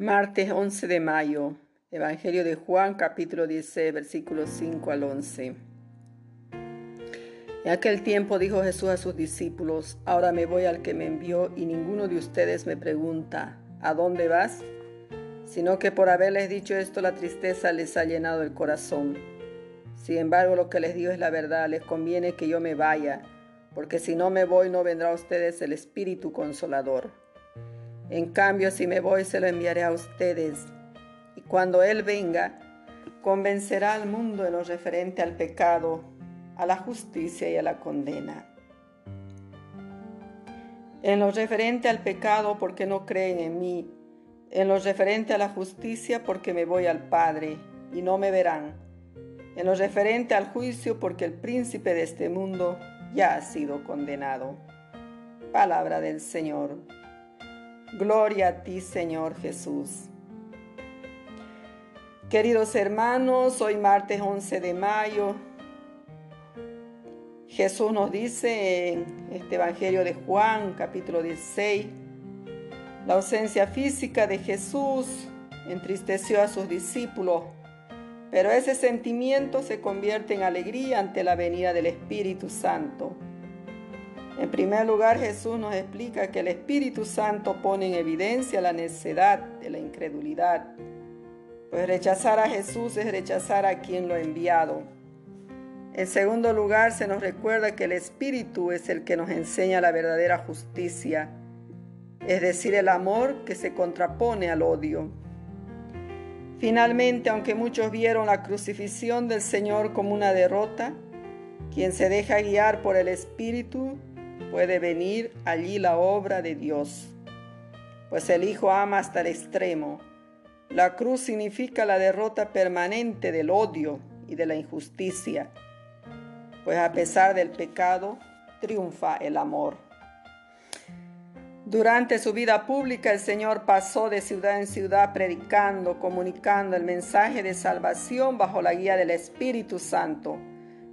Martes 11 de mayo, Evangelio de Juan capítulo 16 versículos 5 al 11. En aquel tiempo dijo Jesús a sus discípulos, ahora me voy al que me envió y ninguno de ustedes me pregunta, ¿a dónde vas? Sino que por haberles dicho esto la tristeza les ha llenado el corazón. Sin embargo, lo que les digo es la verdad, les conviene que yo me vaya, porque si no me voy no vendrá a ustedes el Espíritu Consolador en cambio, si me voy, se lo enviaré a ustedes. Y cuando Él venga, convencerá al mundo en lo referente al pecado, a la justicia y a la condena. En lo referente al pecado, porque no creen en mí. En lo referente a la justicia, porque me voy al Padre y no me verán. En lo referente al juicio, porque el príncipe de este mundo ya ha sido condenado. Palabra del Señor. Gloria a ti, Señor Jesús. Queridos hermanos, hoy martes 11 de mayo. Jesús nos dice en este Evangelio de Juan, capítulo 16, la ausencia física de Jesús entristeció a sus discípulos, pero ese sentimiento se convierte en alegría ante la venida del Espíritu Santo. En primer lugar, Jesús nos explica que el Espíritu Santo pone en evidencia la necedad de la incredulidad, pues rechazar a Jesús es rechazar a quien lo ha enviado. En segundo lugar, se nos recuerda que el Espíritu es el que nos enseña la verdadera justicia, es decir, el amor que se contrapone al odio. Finalmente, aunque muchos vieron la crucifixión del Señor como una derrota, quien se deja guiar por el Espíritu puede venir allí la obra de Dios, pues el Hijo ama hasta el extremo. La cruz significa la derrota permanente del odio y de la injusticia, pues a pesar del pecado, triunfa el amor. Durante su vida pública el Señor pasó de ciudad en ciudad predicando, comunicando el mensaje de salvación bajo la guía del Espíritu Santo.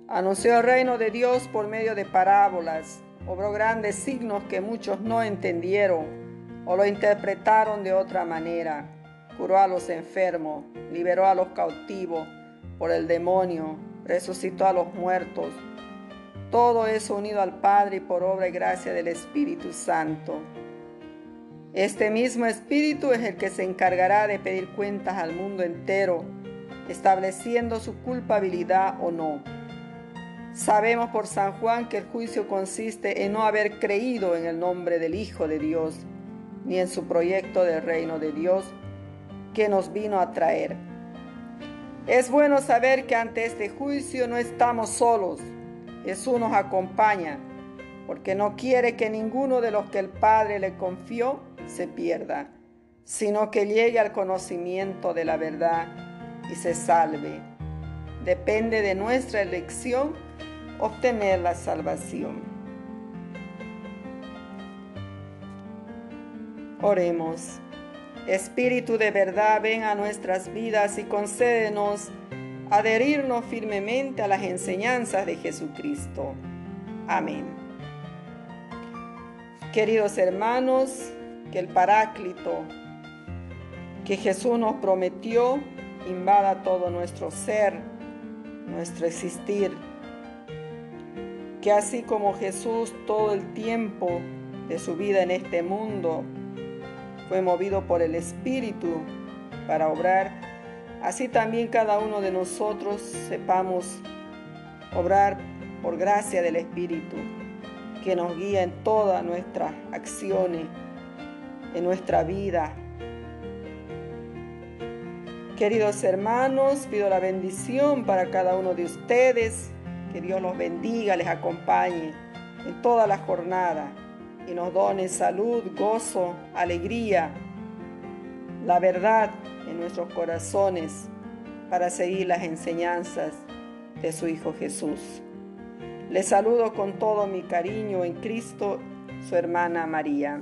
Anunció el reino de Dios por medio de parábolas, obró grandes signos que muchos no entendieron o lo interpretaron de otra manera. Curó a los enfermos, liberó a los cautivos por el demonio, resucitó a los muertos. Todo eso unido al Padre y por obra y gracia del Espíritu Santo. Este mismo Espíritu es el que se encargará de pedir cuentas al mundo entero, estableciendo su culpabilidad o no. Sabemos por San Juan que el juicio consiste en no haber creído en el nombre del Hijo de Dios, ni en su proyecto del reino de Dios que nos vino a traer. Es bueno saber que ante este juicio no estamos solos. Jesús nos acompaña, porque no quiere que ninguno de los que el Padre le confió se pierda, sino que llegue al conocimiento de la verdad y se salve. Depende de nuestra elección obtener la salvación. Oremos. Espíritu de verdad, ven a nuestras vidas y concédenos adherirnos firmemente a las enseñanzas de Jesucristo. Amén. Queridos hermanos, que el Paráclito que Jesús nos prometió invada todo nuestro ser, nuestro existir que así como Jesús todo el tiempo de su vida en este mundo fue movido por el Espíritu para obrar, así también cada uno de nosotros sepamos obrar por gracia del Espíritu, que nos guía en todas nuestras acciones, en nuestra vida. Queridos hermanos, pido la bendición para cada uno de ustedes que Dios los bendiga, les acompañe en toda la jornada y nos done salud, gozo, alegría, la verdad en nuestros corazones para seguir las enseñanzas de su Hijo Jesús. Les saludo con todo mi cariño en Cristo, su hermana María.